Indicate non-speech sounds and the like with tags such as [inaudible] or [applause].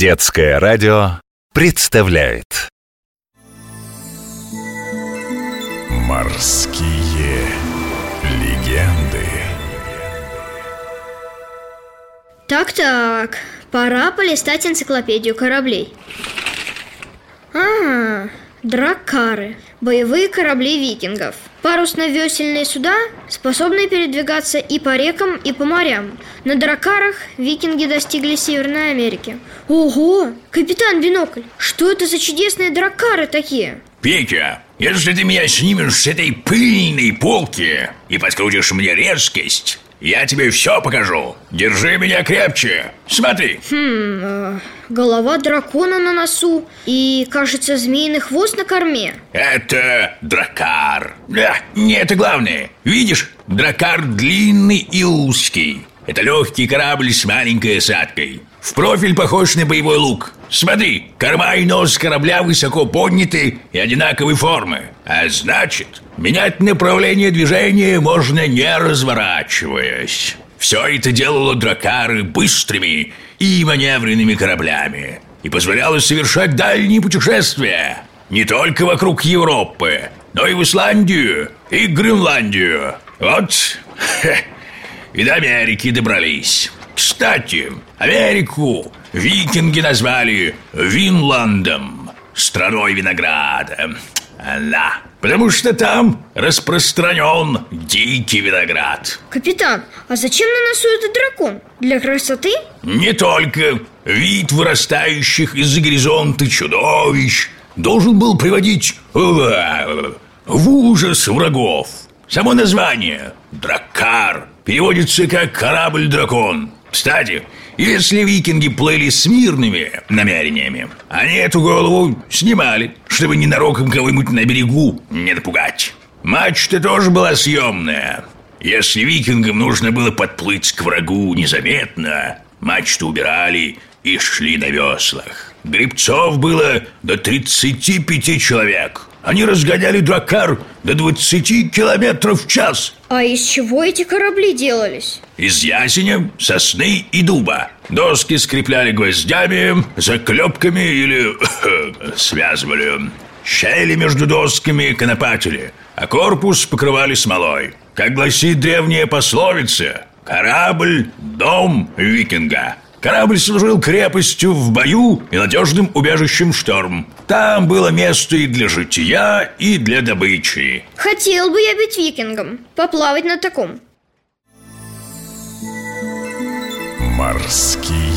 Детское радио представляет. Морские легенды. Так-так, пора полистать энциклопедию кораблей. Ага, драккары, боевые корабли викингов. Парусно-весельные суда, способные передвигаться и по рекам, и по морям. На драккарах викинги достигли Северной Америки. Ого! Капитан Бинокль, что это за чудесные драккары такие? Петя, если ты меня снимешь с этой пыльной полки и подкрутишь мне резкость, я тебе все покажу. Держи меня крепче. Смотри. Хм, э, голова дракона на носу и, кажется, змеиный хвост на корме. Это дракар. Да, не это главное. Видишь, дракар длинный и узкий. Это легкий корабль с маленькой осадкой. В профиль похож на боевой лук. Смотри, корма и нос корабля высоко подняты и одинаковой формы. А значит, менять направление движения можно не разворачиваясь. Все это делало дракары быстрыми и маневренными кораблями и позволяло совершать дальние путешествия не только вокруг Европы, но и в Исландию и Гренландию. Вот, [laughs] и до Америки добрались. Кстати, Америку викинги назвали Винландом, страной винограда. Да, потому что там распространен дикий виноград. Капитан, а зачем на носу этот дракон? Для красоты? Не только вид вырастающих из-за горизонта чудовищ должен был приводить в ужас врагов. Само название «Драккар» переводится как «корабль-дракон». Кстати, если викинги плыли с мирными намерениями, они эту голову снимали, чтобы ненароком кого-нибудь на берегу не напугать. Мачта тоже была съемная. Если викингам нужно было подплыть к врагу незаметно, мачту убирали и шли на веслах. Гребцов было до 35 человек. Они разгоняли дракар до 20 километров в час. А из чего эти корабли делались? Из ясеня, сосны и дуба. Доски скрепляли гвоздями, заклепками или [coughs] связывали. Щели между досками конопатили, а корпус покрывали смолой. Как гласит древняя пословица, корабль – дом викинга. Корабль служил крепостью в бою и надежным убежищем в шторм. Там было место и для жития, и для добычи. Хотел бы я быть викингом, поплавать на таком. Морские